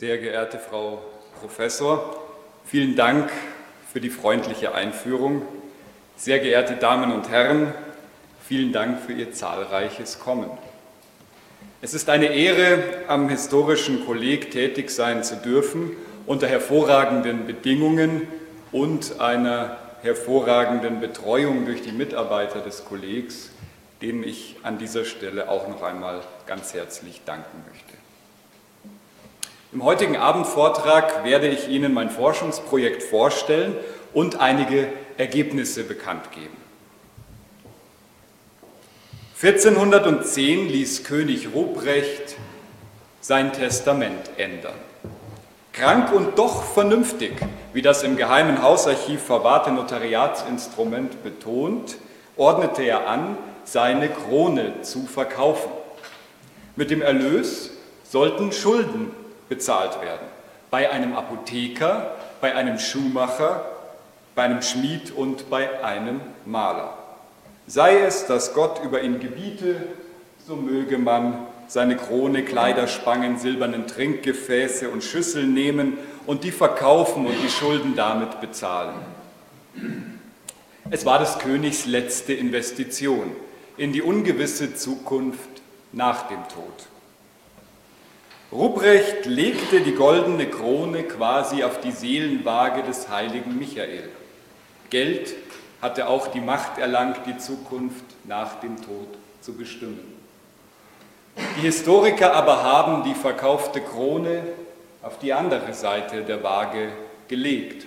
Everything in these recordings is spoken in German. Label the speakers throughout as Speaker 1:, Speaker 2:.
Speaker 1: Sehr geehrte Frau Professor, vielen Dank für die freundliche Einführung. Sehr geehrte Damen und Herren, vielen Dank für Ihr zahlreiches Kommen. Es ist eine Ehre, am Historischen Kolleg tätig sein zu dürfen, unter hervorragenden Bedingungen und einer hervorragenden Betreuung durch die Mitarbeiter des Kollegs, denen ich an dieser Stelle auch noch einmal ganz herzlich danken möchte. Im heutigen Abendvortrag werde ich Ihnen mein Forschungsprojekt vorstellen und einige Ergebnisse bekannt geben. 1410 ließ König Ruprecht sein Testament ändern. Krank und doch vernünftig, wie das im Geheimen Hausarchiv verwahrte Notariatsinstrument betont, ordnete er an, seine Krone zu verkaufen. Mit dem Erlös sollten Schulden bezahlt werden. Bei einem Apotheker, bei einem Schuhmacher, bei einem Schmied und bei einem Maler. Sei es, dass Gott über ihn gebiete, so möge man seine Krone, Kleiderspangen, silbernen Trinkgefäße und Schüsseln nehmen und die verkaufen und die Schulden damit bezahlen. Es war des Königs letzte Investition in die ungewisse Zukunft nach dem Tod. Ruprecht legte die goldene Krone quasi auf die Seelenwaage des heiligen Michael. Geld hatte auch die Macht erlangt, die Zukunft nach dem Tod zu bestimmen. Die Historiker aber haben die verkaufte Krone auf die andere Seite der Waage gelegt.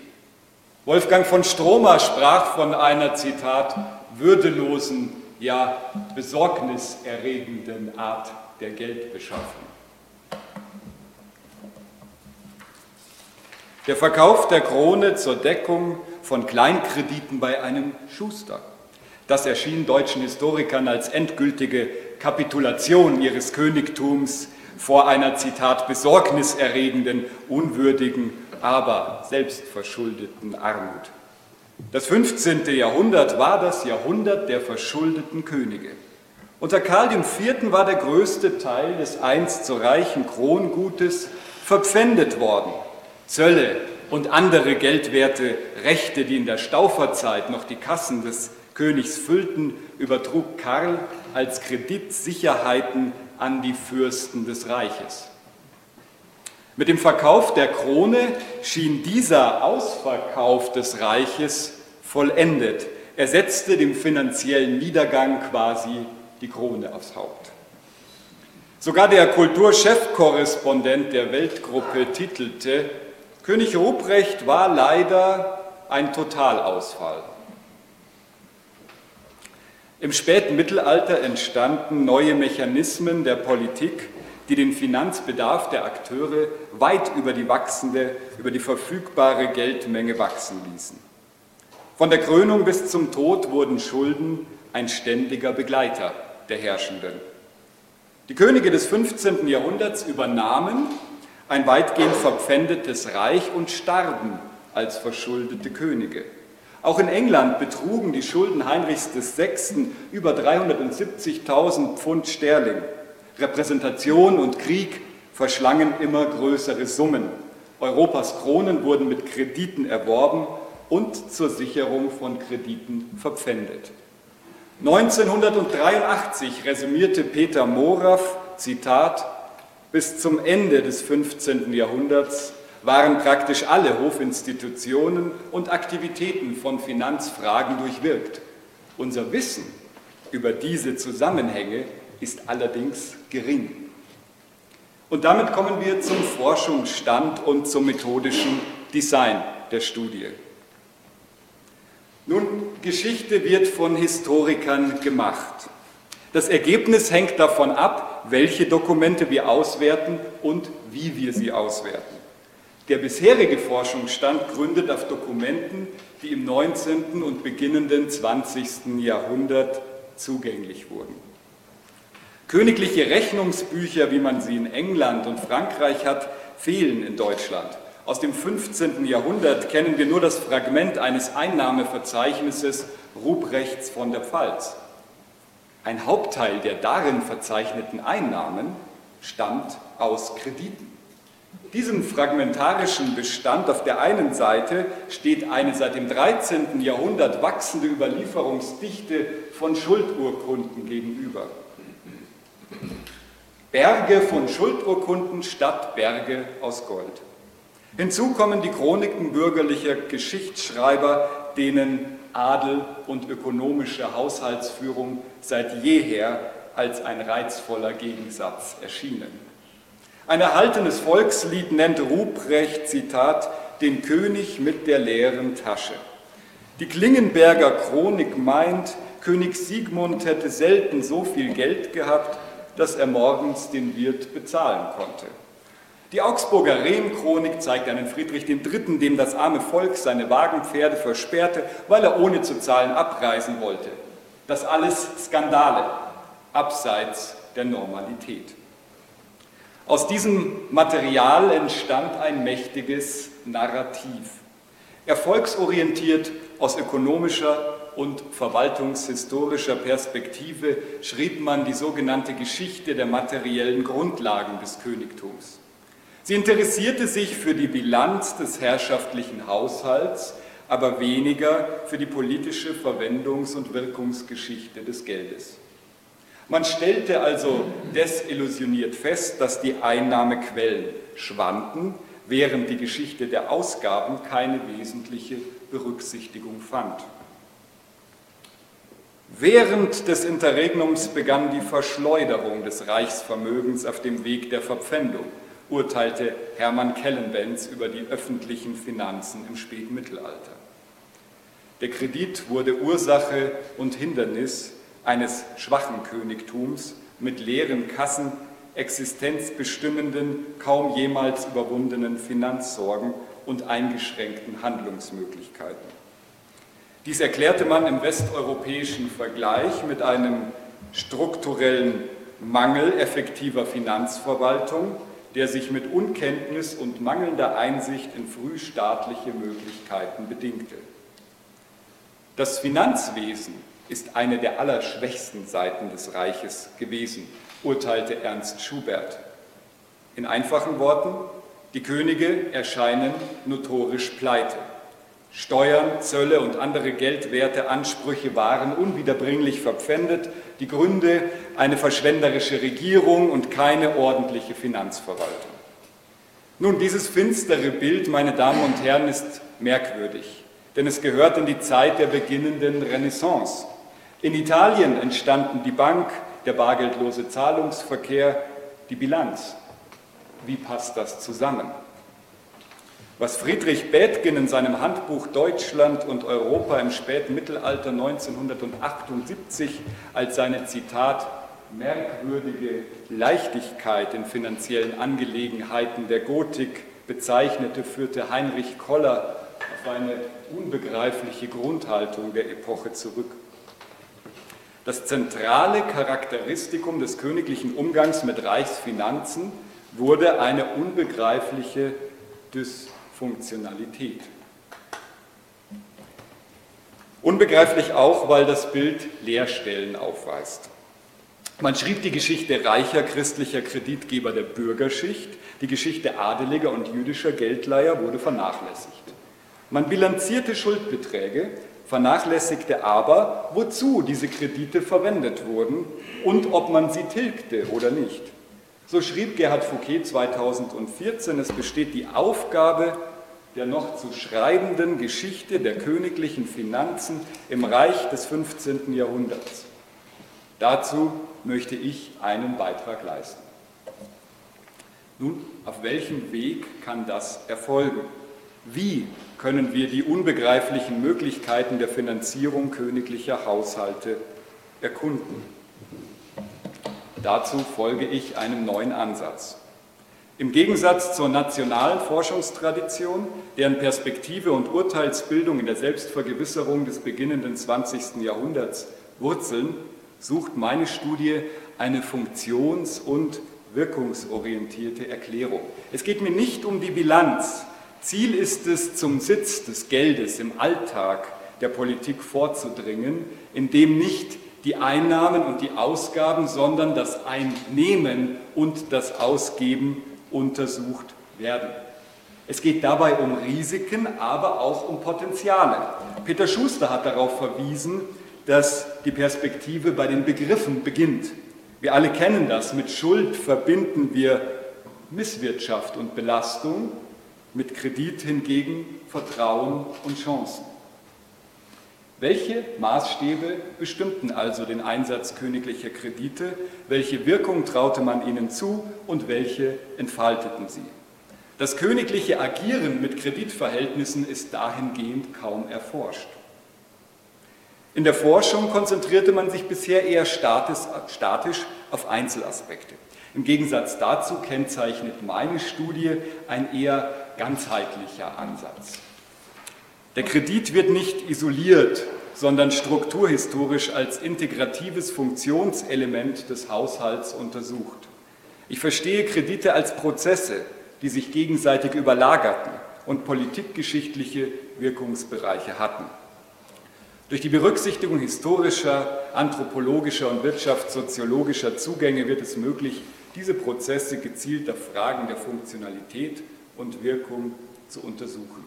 Speaker 1: Wolfgang von Stromer sprach von einer, Zitat, würdelosen, ja besorgniserregenden Art der Geldbeschaffung. Der Verkauf der Krone zur Deckung von Kleinkrediten bei einem Schuster. Das erschien deutschen Historikern als endgültige Kapitulation ihres Königtums vor einer, Zitat, besorgniserregenden, unwürdigen, aber selbstverschuldeten Armut. Das 15. Jahrhundert war das Jahrhundert der verschuldeten Könige. Unter Karl IV. war der größte Teil des einst so reichen Krongutes verpfändet worden Zölle und andere geldwerte Rechte, die in der Stauferzeit noch die Kassen des Königs füllten, übertrug Karl als Kreditsicherheiten an die Fürsten des Reiches. Mit dem Verkauf der Krone schien dieser Ausverkauf des Reiches vollendet. Er setzte dem finanziellen Niedergang quasi die Krone aufs Haupt. Sogar der Kulturchefkorrespondent der Weltgruppe titelte, König Ruprecht war leider ein Totalausfall. Im späten Mittelalter entstanden neue Mechanismen der Politik, die den Finanzbedarf der Akteure weit über die wachsende, über die verfügbare Geldmenge wachsen ließen. Von der Krönung bis zum Tod wurden Schulden ein ständiger Begleiter der Herrschenden. Die Könige des 15. Jahrhunderts übernahmen ein weitgehend verpfändetes Reich und starben als verschuldete Könige. Auch in England betrugen die Schulden Heinrichs VI. über 370.000 Pfund Sterling. Repräsentation und Krieg verschlangen immer größere Summen. Europas Kronen wurden mit Krediten erworben und zur Sicherung von Krediten verpfändet. 1983 resümierte Peter Moraff, Zitat, bis zum Ende des 15. Jahrhunderts waren praktisch alle Hofinstitutionen und Aktivitäten von Finanzfragen durchwirkt. Unser Wissen über diese Zusammenhänge ist allerdings gering. Und damit kommen wir zum Forschungsstand und zum methodischen Design der Studie. Nun, Geschichte wird von Historikern gemacht. Das Ergebnis hängt davon ab, welche Dokumente wir auswerten und wie wir sie auswerten. Der bisherige Forschungsstand gründet auf Dokumenten, die im 19. und beginnenden 20. Jahrhundert zugänglich wurden. Königliche Rechnungsbücher, wie man sie in England und Frankreich hat, fehlen in Deutschland. Aus dem 15. Jahrhundert kennen wir nur das Fragment eines Einnahmeverzeichnisses Ruprechts von der Pfalz. Ein Hauptteil der darin verzeichneten Einnahmen stammt aus Krediten. Diesem fragmentarischen Bestand auf der einen Seite steht eine seit dem 13. Jahrhundert wachsende Überlieferungsdichte von Schuldurkunden gegenüber. Berge von Schuldurkunden statt Berge aus Gold. Hinzu kommen die Chroniken bürgerlicher Geschichtsschreiber, denen Adel und ökonomische Haushaltsführung seit jeher als ein reizvoller Gegensatz erschienen. Ein erhaltenes Volkslied nennt Ruprecht, Zitat, den König mit der leeren Tasche. Die Klingenberger Chronik meint, König Siegmund hätte selten so viel Geld gehabt, dass er morgens den Wirt bezahlen konnte. Die Augsburger Rehm-Chronik zeigt einen Friedrich III., dem das arme Volk seine Wagenpferde versperrte, weil er ohne zu zahlen abreisen wollte. Das alles Skandale, abseits der Normalität. Aus diesem Material entstand ein mächtiges Narrativ. Erfolgsorientiert aus ökonomischer und verwaltungshistorischer Perspektive schrieb man die sogenannte Geschichte der materiellen Grundlagen des Königtums. Sie interessierte sich für die Bilanz des herrschaftlichen Haushalts, aber weniger für die politische Verwendungs- und Wirkungsgeschichte des Geldes. Man stellte also desillusioniert fest, dass die Einnahmequellen schwanden, während die Geschichte der Ausgaben keine wesentliche Berücksichtigung fand. Während des Interregnums begann die Verschleuderung des Reichsvermögens auf dem Weg der Verpfändung, urteilte Hermann Kellenbenz über die öffentlichen Finanzen im Spätmittelalter. Der Kredit wurde Ursache und Hindernis eines schwachen Königtums mit leeren Kassen, existenzbestimmenden, kaum jemals überwundenen Finanzsorgen und eingeschränkten Handlungsmöglichkeiten. Dies erklärte man im westeuropäischen Vergleich mit einem strukturellen Mangel effektiver Finanzverwaltung, der sich mit Unkenntnis und mangelnder Einsicht in frühstaatliche Möglichkeiten bedingte. Das Finanzwesen ist eine der allerschwächsten Seiten des Reiches gewesen, urteilte Ernst Schubert. In einfachen Worten, die Könige erscheinen notorisch pleite. Steuern, Zölle und andere geldwerte Ansprüche waren unwiederbringlich verpfändet, die Gründe eine verschwenderische Regierung und keine ordentliche Finanzverwaltung. Nun, dieses finstere Bild, meine Damen und Herren, ist merkwürdig, denn es gehört in die Zeit der beginnenden Renaissance. In Italien entstanden die Bank, der bargeldlose Zahlungsverkehr, die Bilanz. Wie passt das zusammen? Was Friedrich Bethgen in seinem Handbuch Deutschland und Europa im späten Mittelalter 1978 als seine Zitat merkwürdige Leichtigkeit in finanziellen Angelegenheiten der Gotik bezeichnete, führte Heinrich Koller auf eine unbegreifliche Grundhaltung der Epoche zurück. Das zentrale Charakteristikum des königlichen Umgangs mit Reichsfinanzen wurde eine unbegreifliche Dysfunktionalität. Unbegreiflich auch, weil das Bild Leerstellen aufweist. Man schrieb die Geschichte reicher christlicher Kreditgeber der Bürgerschicht, die Geschichte adeliger und jüdischer Geldleiher wurde vernachlässigt. Man bilanzierte Schuldbeträge, vernachlässigte aber, wozu diese Kredite verwendet wurden und ob man sie tilgte oder nicht. So schrieb Gerhard Fouquet 2014, es besteht die Aufgabe der noch zu schreibenden Geschichte der königlichen Finanzen im Reich des 15. Jahrhunderts. Dazu möchte ich einen Beitrag leisten. Nun, auf welchem Weg kann das erfolgen? Wie können wir die unbegreiflichen Möglichkeiten der Finanzierung königlicher Haushalte erkunden. Dazu folge ich einem neuen Ansatz. Im Gegensatz zur nationalen Forschungstradition, deren Perspektive und Urteilsbildung in der Selbstvergewisserung des beginnenden 20. Jahrhunderts wurzeln, sucht meine Studie eine funktions- und wirkungsorientierte Erklärung. Es geht mir nicht um die Bilanz. Ziel ist es, zum Sitz des Geldes im Alltag der Politik vorzudringen, in dem nicht die Einnahmen und die Ausgaben, sondern das Einnehmen und das Ausgeben untersucht werden. Es geht dabei um Risiken, aber auch um Potenziale. Peter Schuster hat darauf verwiesen, dass die Perspektive bei den Begriffen beginnt. Wir alle kennen das. Mit Schuld verbinden wir Misswirtschaft und Belastung, mit Kredit hingegen Vertrauen und Chancen. Welche Maßstäbe bestimmten also den Einsatz königlicher Kredite? Welche Wirkung traute man ihnen zu und welche entfalteten sie? Das königliche Agieren mit Kreditverhältnissen ist dahingehend kaum erforscht. In der Forschung konzentrierte man sich bisher eher statisch auf Einzelaspekte. Im Gegensatz dazu kennzeichnet meine Studie ein eher ganzheitlicher Ansatz. Der Kredit wird nicht isoliert, sondern strukturhistorisch als integratives Funktionselement des Haushalts untersucht. Ich verstehe Kredite als Prozesse, die sich gegenseitig überlagerten und politikgeschichtliche Wirkungsbereiche hatten. Durch die Berücksichtigung historischer, anthropologischer und wirtschaftssoziologischer Zugänge wird es möglich, diese Prozesse gezielter Fragen der Funktionalität und Wirkung zu untersuchen.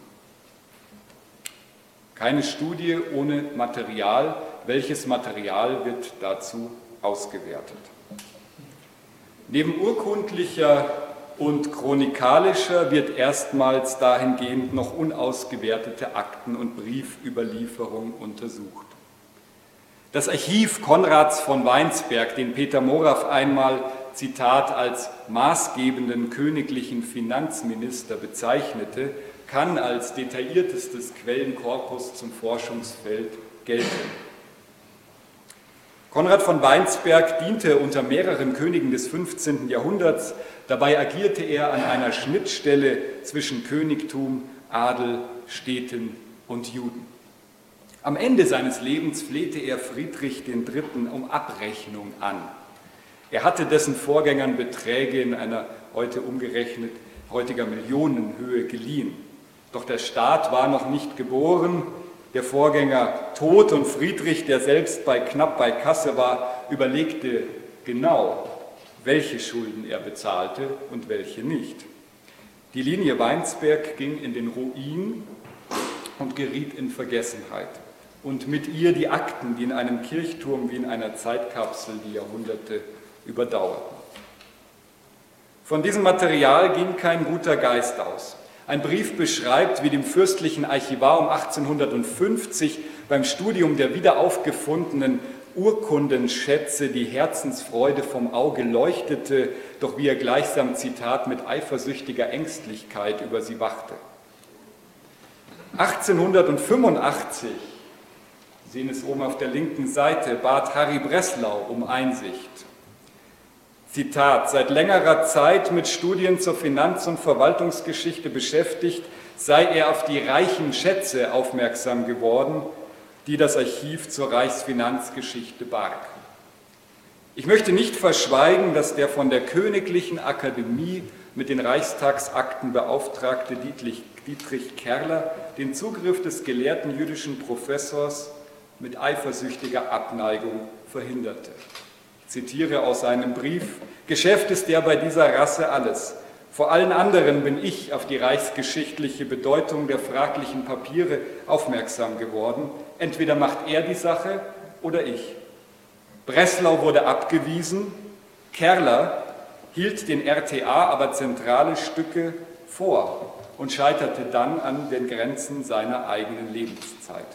Speaker 1: Keine Studie ohne Material. Welches Material wird dazu ausgewertet? Neben urkundlicher und chronikalischer wird erstmals dahingehend noch unausgewertete Akten und Briefüberlieferung untersucht. Das Archiv Konrads von Weinsberg, den Peter Moraff einmal, Zitat, als maßgebenden königlichen Finanzminister bezeichnete, kann als detailliertestes Quellenkorpus zum Forschungsfeld gelten. Konrad von Weinsberg diente unter mehreren Königen des 15. Jahrhunderts. Dabei agierte er an einer Schnittstelle zwischen Königtum, Adel, Städten und Juden. Am Ende seines Lebens flehte er Friedrich III. um Abrechnung an. Er hatte dessen Vorgängern Beträge in einer heute umgerechnet heutiger Millionenhöhe geliehen. Doch der Staat war noch nicht geboren, der Vorgänger tot und Friedrich, der selbst bei knapp bei Kasse war, überlegte genau, welche Schulden er bezahlte und welche nicht. Die Linie Weinsberg ging in den Ruin und geriet in Vergessenheit. Und mit ihr die Akten, die in einem Kirchturm wie in einer Zeitkapsel die Jahrhunderte überdauerten. Von diesem Material ging kein guter Geist aus. Ein Brief beschreibt, wie dem fürstlichen Archivar um 1850 beim Studium der wiederaufgefundenen Urkundenschätze die Herzensfreude vom Auge leuchtete, doch wie er gleichsam, Zitat, mit eifersüchtiger Ängstlichkeit über sie wachte. 1885, Sie sehen es oben auf der linken Seite, bat Harry Breslau um Einsicht. Zitat, seit längerer Zeit mit Studien zur Finanz- und Verwaltungsgeschichte beschäftigt, sei er auf die reichen Schätze aufmerksam geworden, die das Archiv zur Reichsfinanzgeschichte barg. Ich möchte nicht verschweigen, dass der von der Königlichen Akademie mit den Reichstagsakten beauftragte Dietrich, Dietrich Kerler den Zugriff des gelehrten jüdischen Professors mit eifersüchtiger Abneigung verhinderte zitiere aus seinem Brief, Geschäft ist ja bei dieser Rasse alles. Vor allen anderen bin ich auf die reichsgeschichtliche Bedeutung der fraglichen Papiere aufmerksam geworden. Entweder macht er die Sache oder ich. Breslau wurde abgewiesen, Kerler hielt den RTA aber zentrale Stücke vor und scheiterte dann an den Grenzen seiner eigenen Lebenszeit.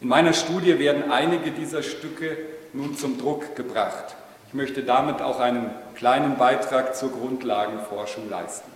Speaker 1: In meiner Studie werden einige dieser Stücke nun zum Druck gebracht. Ich möchte damit auch einen kleinen Beitrag zur Grundlagenforschung leisten.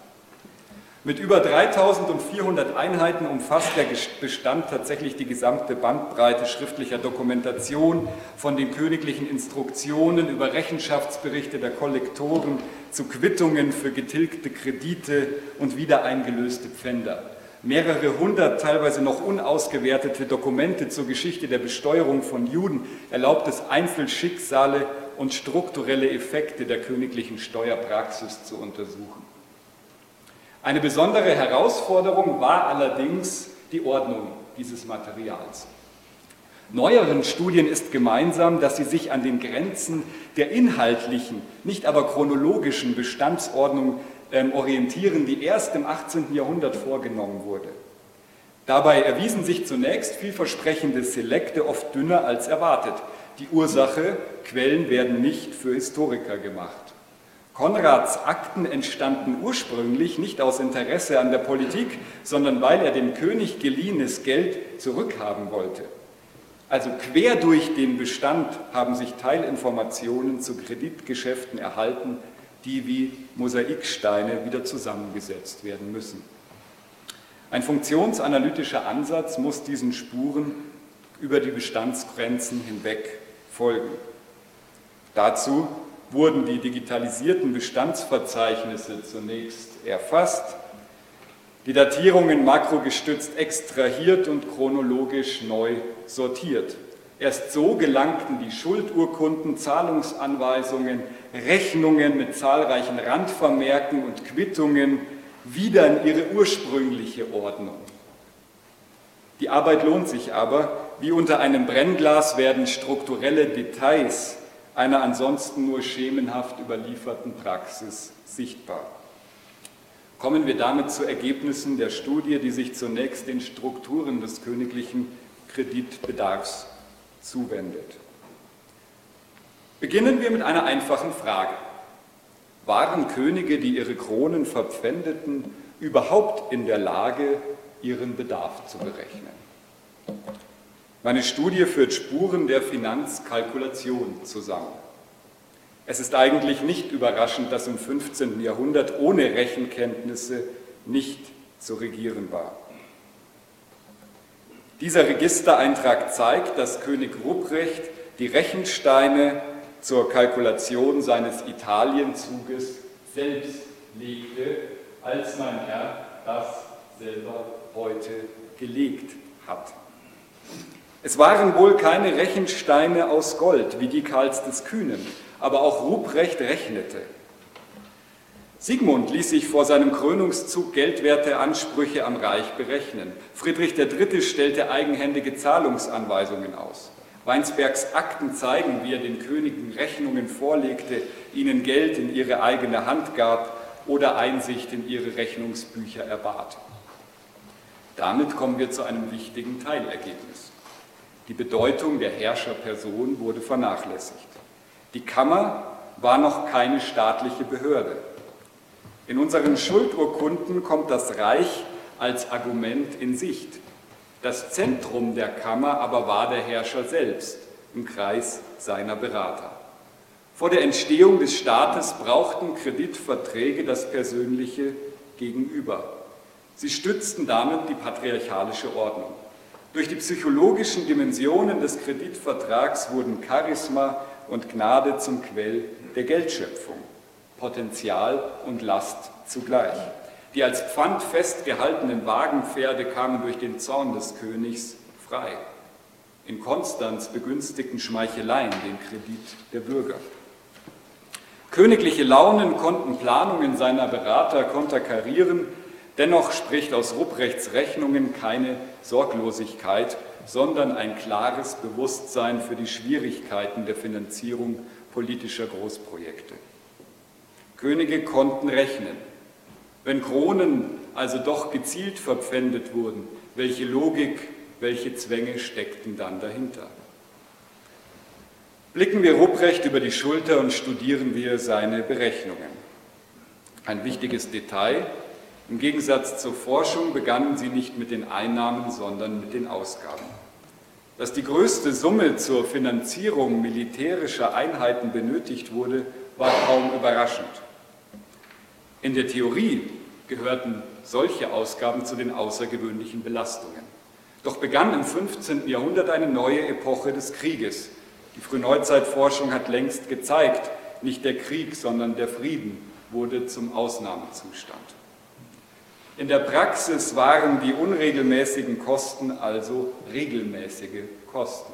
Speaker 1: Mit über 3400 Einheiten umfasst der Bestand tatsächlich die gesamte Bandbreite schriftlicher Dokumentation, von den königlichen Instruktionen über Rechenschaftsberichte der Kollektoren zu Quittungen für getilgte Kredite und wieder eingelöste Pfänder. Mehrere hundert, teilweise noch unausgewertete Dokumente zur Geschichte der Besteuerung von Juden erlaubt es Einzelschicksale und strukturelle Effekte der königlichen Steuerpraxis zu untersuchen. Eine besondere Herausforderung war allerdings die Ordnung dieses Materials. Neueren Studien ist gemeinsam, dass sie sich an den Grenzen der inhaltlichen, nicht aber chronologischen Bestandsordnung ähm, orientieren, die erst im 18. Jahrhundert vorgenommen wurde. Dabei erwiesen sich zunächst vielversprechende Selekte oft dünner als erwartet. Die Ursache, Quellen werden nicht für Historiker gemacht. Konrads Akten entstanden ursprünglich nicht aus Interesse an der Politik, sondern weil er dem König geliehenes Geld zurückhaben wollte. Also quer durch den Bestand haben sich Teilinformationen zu Kreditgeschäften erhalten, die wie Mosaiksteine wieder zusammengesetzt werden müssen. Ein funktionsanalytischer Ansatz muss diesen Spuren über die Bestandsgrenzen hinweg folgen. Dazu wurden die digitalisierten Bestandsverzeichnisse zunächst erfasst, die Datierungen makrogestützt extrahiert und chronologisch neu sortiert. Erst so gelangten die Schuldurkunden, Zahlungsanweisungen, Rechnungen mit zahlreichen Randvermerken und Quittungen wieder in ihre ursprüngliche Ordnung. Die Arbeit lohnt sich aber, wie unter einem Brennglas werden strukturelle Details einer ansonsten nur schemenhaft überlieferten Praxis sichtbar. Kommen wir damit zu Ergebnissen der Studie, die sich zunächst den Strukturen des königlichen Kreditbedarfs zuwendet. Beginnen wir mit einer einfachen Frage. Waren Könige, die ihre Kronen verpfändeten, überhaupt in der Lage, ihren Bedarf zu berechnen? Meine Studie führt Spuren der Finanzkalkulation zusammen. Es ist eigentlich nicht überraschend, dass im 15. Jahrhundert ohne Rechenkenntnisse nicht zu regieren war. Dieser Registereintrag zeigt, dass König Ruprecht die Rechensteine zur Kalkulation seines Italienzuges selbst legte, als mein Herr das selber heute gelegt hat. Es waren wohl keine Rechensteine aus Gold, wie die Karls des Kühnen, aber auch Ruprecht rechnete. Sigmund ließ sich vor seinem Krönungszug geldwerte Ansprüche am Reich berechnen. Friedrich III. stellte eigenhändige Zahlungsanweisungen aus. Weinsbergs Akten zeigen, wie er den Königen Rechnungen vorlegte, ihnen Geld in ihre eigene Hand gab oder Einsicht in ihre Rechnungsbücher erbat. Damit kommen wir zu einem wichtigen Teilergebnis. Die Bedeutung der Herrscherperson wurde vernachlässigt. Die Kammer war noch keine staatliche Behörde. In unseren Schuldurkunden kommt das Reich als Argument in Sicht. Das Zentrum der Kammer aber war der Herrscher selbst im Kreis seiner Berater. Vor der Entstehung des Staates brauchten Kreditverträge das persönliche Gegenüber. Sie stützten damit die patriarchalische Ordnung. Durch die psychologischen Dimensionen des Kreditvertrags wurden Charisma und Gnade zum Quell der Geldschöpfung, Potenzial und Last zugleich. Die als Pfand festgehaltenen Wagenpferde kamen durch den Zorn des Königs frei. In Konstanz begünstigten Schmeicheleien den Kredit der Bürger. Königliche Launen konnten Planungen seiner Berater konterkarieren, Dennoch spricht aus Rupprechts Rechnungen keine Sorglosigkeit, sondern ein klares Bewusstsein für die Schwierigkeiten der Finanzierung politischer Großprojekte. Könige konnten rechnen. Wenn Kronen also doch gezielt verpfändet wurden, welche Logik, welche Zwänge steckten dann dahinter? Blicken wir Rupprecht über die Schulter und studieren wir seine Berechnungen. Ein wichtiges Detail, im Gegensatz zur Forschung begannen sie nicht mit den Einnahmen, sondern mit den Ausgaben. Dass die größte Summe zur Finanzierung militärischer Einheiten benötigt wurde, war kaum überraschend. In der Theorie gehörten solche Ausgaben zu den außergewöhnlichen Belastungen. Doch begann im 15. Jahrhundert eine neue Epoche des Krieges. Die Frühneuzeitforschung hat längst gezeigt, nicht der Krieg, sondern der Frieden wurde zum Ausnahmezustand. In der Praxis waren die unregelmäßigen Kosten also regelmäßige Kosten.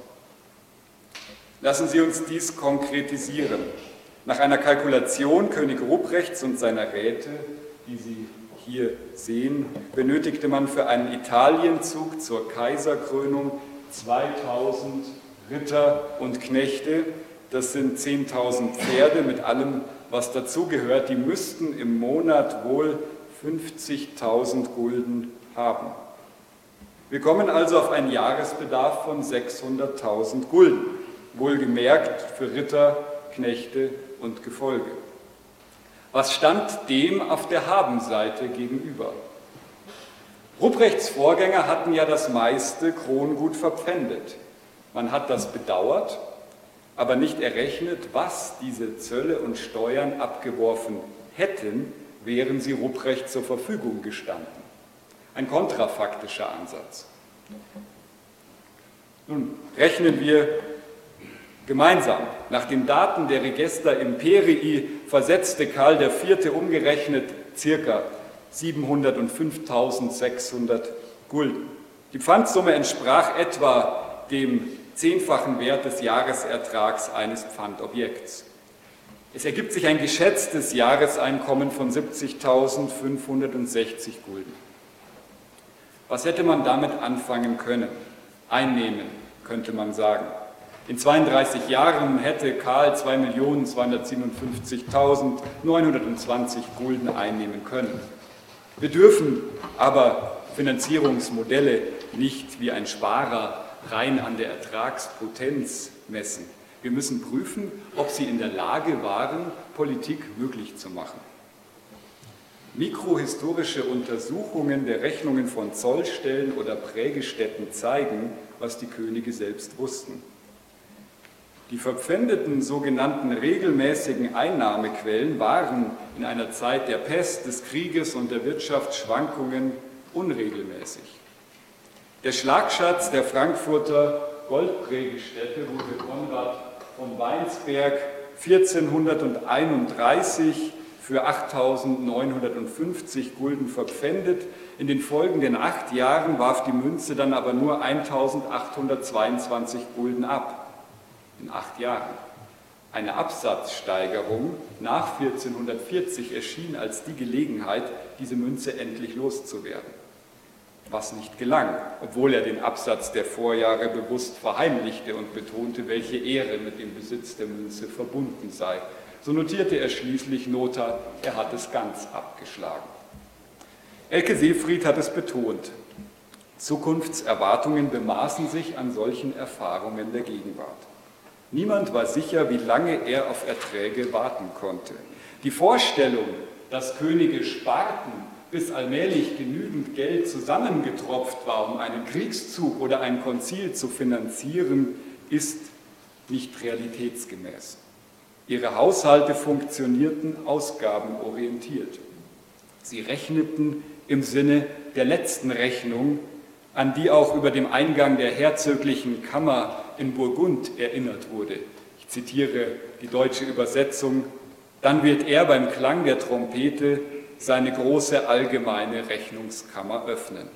Speaker 1: Lassen Sie uns dies konkretisieren. Nach einer Kalkulation König Ruprechts und seiner Räte, die Sie hier sehen, benötigte man für einen Italienzug zur Kaiserkrönung 2000 Ritter und Knechte. Das sind 10.000 Pferde mit allem, was dazugehört. Die müssten im Monat wohl 50.000 Gulden haben. Wir kommen also auf einen Jahresbedarf von 600.000 Gulden, wohlgemerkt für Ritter, Knechte und Gefolge. Was stand dem auf der Habenseite gegenüber? Rupprechts Vorgänger hatten ja das meiste Krongut verpfändet. Man hat das bedauert, aber nicht errechnet, was diese Zölle und Steuern abgeworfen hätten, wären sie Rupprecht zur Verfügung gestanden. Ein kontrafaktischer Ansatz. Nun rechnen wir gemeinsam. Nach den Daten der Register Imperii versetzte Karl IV. umgerechnet circa 705.600 Gulden. Die Pfandsumme entsprach etwa dem zehnfachen Wert des Jahresertrags eines Pfandobjekts. Es ergibt sich ein geschätztes Jahreseinkommen von 70.560 Gulden. Was hätte man damit anfangen können? Einnehmen, könnte man sagen. In 32 Jahren hätte Karl 2.257.920 Gulden einnehmen können. Wir dürfen aber Finanzierungsmodelle nicht wie ein Sparer rein an der Ertragspotenz messen. Wir müssen prüfen, ob sie in der Lage waren, Politik möglich zu machen. Mikrohistorische Untersuchungen der Rechnungen von Zollstellen oder Prägestätten zeigen, was die Könige selbst wussten. Die verpfändeten sogenannten regelmäßigen Einnahmequellen waren in einer Zeit der Pest, des Krieges und der Wirtschaftsschwankungen unregelmäßig. Der Schlagschatz der Frankfurter Goldprägestätte wurde Konrad von Weinsberg 1431 für 8.950 Gulden verpfändet. In den folgenden acht Jahren warf die Münze dann aber nur 1.822 Gulden ab in acht Jahren. Eine Absatzsteigerung nach 1440 erschien als die Gelegenheit, diese Münze endlich loszuwerden. Was nicht gelang, obwohl er den Absatz der Vorjahre bewusst verheimlichte und betonte, welche Ehre mit dem Besitz der Münze verbunden sei. So notierte er schließlich Nota, er hat es ganz abgeschlagen. Elke Seefried hat es betont. Zukunftserwartungen bemaßen sich an solchen Erfahrungen der Gegenwart. Niemand war sicher, wie lange er auf Erträge warten konnte. Die Vorstellung, dass Könige sparten, bis allmählich genügend Geld zusammengetropft war, um einen Kriegszug oder ein Konzil zu finanzieren, ist nicht realitätsgemäß. Ihre Haushalte funktionierten ausgabenorientiert. Sie rechneten im Sinne der letzten Rechnung, an die auch über dem Eingang der herzoglichen Kammer in Burgund erinnert wurde. Ich zitiere die deutsche Übersetzung. Dann wird er beim Klang der Trompete seine große allgemeine Rechnungskammer öffnen.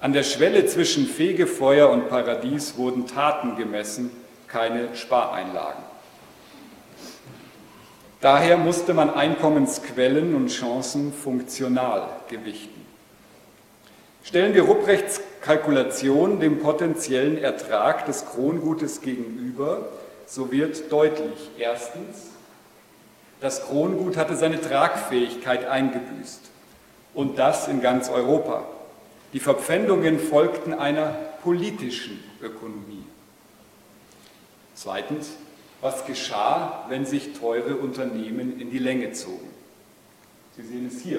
Speaker 1: An der Schwelle zwischen Fegefeuer und Paradies wurden Taten gemessen, keine Spareinlagen. Daher musste man Einkommensquellen und Chancen funktional gewichten. Stellen wir Rupprechts Kalkulation dem potenziellen Ertrag des Krongutes gegenüber, so wird deutlich, erstens, das Krongut hatte seine Tragfähigkeit eingebüßt und das in ganz Europa. Die Verpfändungen folgten einer politischen Ökonomie. Zweitens, was geschah, wenn sich teure Unternehmen in die Länge zogen? Sie sehen es hier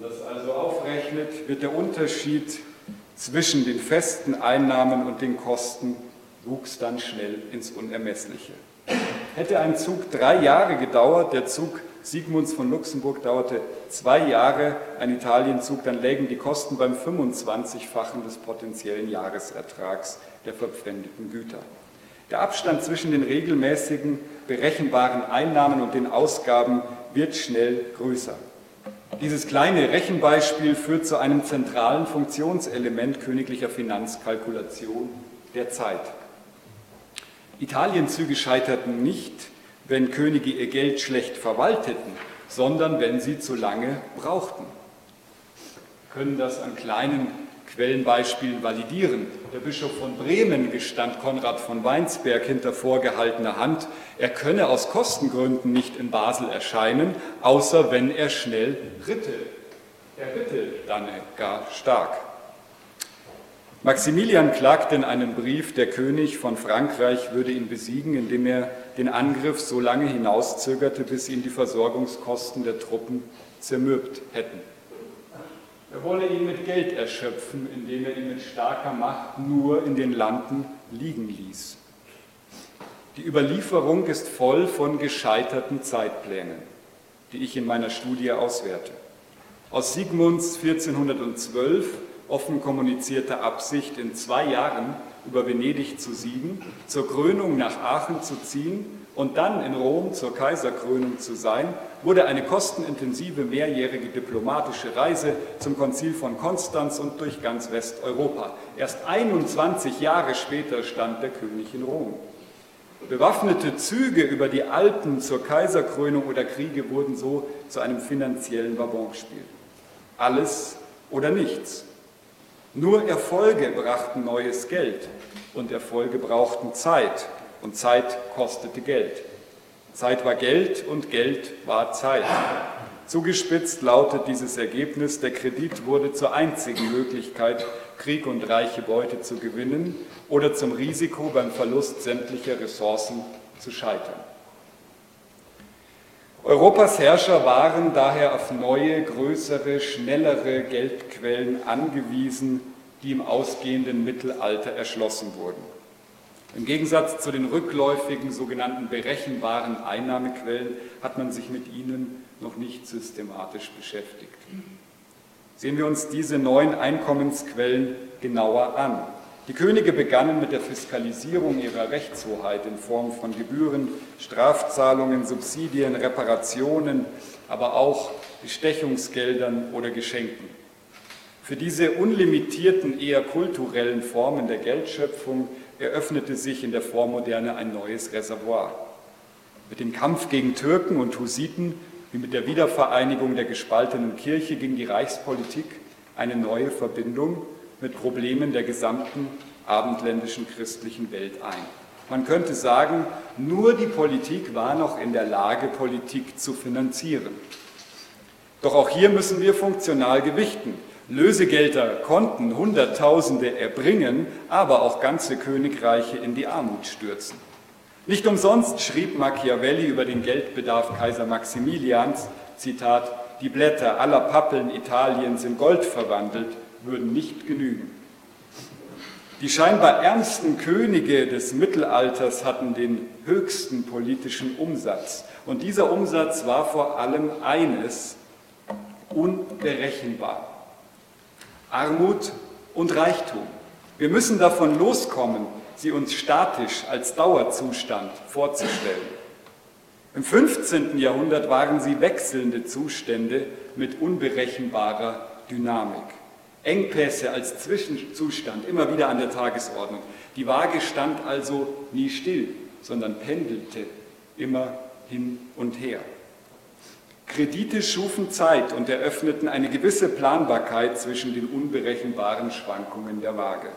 Speaker 1: man das also aufrechnet, wird der Unterschied zwischen den festen Einnahmen und den Kosten wuchs dann schnell ins Unermessliche. Hätte ein Zug drei Jahre gedauert, der Zug Sigmunds von Luxemburg dauerte zwei Jahre, ein Italienzug, dann lägen die Kosten beim 25-fachen des potenziellen Jahresertrags der verpfändeten Güter. Der Abstand zwischen den regelmäßigen berechenbaren Einnahmen und den Ausgaben wird schnell größer. Dieses kleine Rechenbeispiel führt zu einem zentralen Funktionselement königlicher Finanzkalkulation der Zeit. Italienzüge scheiterten nicht, wenn Könige ihr Geld schlecht verwalteten, sondern wenn sie zu lange brauchten. Wir können das an kleinen Quellenbeispielen validieren. Der Bischof von Bremen gestand Konrad von Weinsberg hinter vorgehaltener Hand, er könne aus Kostengründen nicht in Basel erscheinen, außer wenn er schnell ritte. Er ritte dann gar stark. Maximilian klagte in einem Brief, der König von Frankreich würde ihn besiegen, indem er den Angriff so lange hinauszögerte, bis ihn die Versorgungskosten der Truppen zermürbt hätten. Er wolle ihn mit Geld erschöpfen, indem er ihn mit starker Macht nur in den Landen liegen ließ. Die Überlieferung ist voll von gescheiterten Zeitplänen, die ich in meiner Studie auswerte. Aus Sigmunds 1412 offen kommunizierte Absicht, in zwei Jahren über Venedig zu siegen, zur Krönung nach Aachen zu ziehen und dann in Rom zur Kaiserkrönung zu sein, wurde eine kostenintensive mehrjährige diplomatische Reise zum Konzil von Konstanz und durch ganz Westeuropa. Erst 21 Jahre später stand der König in Rom. Bewaffnete Züge über die Alpen zur Kaiserkrönung oder Kriege wurden so zu einem finanziellen Wabonspiel. Alles oder nichts. Nur Erfolge brachten neues Geld und Erfolge brauchten Zeit und Zeit kostete Geld. Zeit war Geld und Geld war Zeit. Zugespitzt lautet dieses Ergebnis, der Kredit wurde zur einzigen Möglichkeit, Krieg und reiche Beute zu gewinnen oder zum Risiko beim Verlust sämtlicher Ressourcen zu scheitern. Europas Herrscher waren daher auf neue, größere, schnellere Geldquellen angewiesen, die im ausgehenden Mittelalter erschlossen wurden. Im Gegensatz zu den rückläufigen sogenannten berechenbaren Einnahmequellen hat man sich mit ihnen noch nicht systematisch beschäftigt. Sehen wir uns diese neuen Einkommensquellen genauer an. Die Könige begannen mit der Fiskalisierung ihrer Rechtshoheit in Form von Gebühren, Strafzahlungen, Subsidien, Reparationen, aber auch Bestechungsgeldern oder Geschenken. Für diese unlimitierten, eher kulturellen Formen der Geldschöpfung eröffnete sich in der Vormoderne ein neues Reservoir. Mit dem Kampf gegen Türken und Hussiten wie mit der Wiedervereinigung der gespaltenen Kirche ging die Reichspolitik eine neue Verbindung mit Problemen der gesamten abendländischen christlichen Welt ein. Man könnte sagen, nur die Politik war noch in der Lage, Politik zu finanzieren. Doch auch hier müssen wir funktional gewichten. Lösegelder konnten Hunderttausende erbringen, aber auch ganze Königreiche in die Armut stürzen. Nicht umsonst schrieb Machiavelli über den Geldbedarf Kaiser Maximilians, Zitat, die Blätter aller Pappeln Italiens in Gold verwandelt, würden nicht genügen. Die scheinbar ernsten Könige des Mittelalters hatten den höchsten politischen Umsatz. Und dieser Umsatz war vor allem eines, unberechenbar. Armut und Reichtum. Wir müssen davon loskommen, sie uns statisch als Dauerzustand vorzustellen. Im 15. Jahrhundert waren sie wechselnde Zustände mit unberechenbarer Dynamik. Engpässe als Zwischenzustand immer wieder an der Tagesordnung. Die Waage stand also nie still, sondern pendelte immer hin und her. Kredite schufen Zeit und eröffneten eine gewisse Planbarkeit zwischen den unberechenbaren Schwankungen der Waage.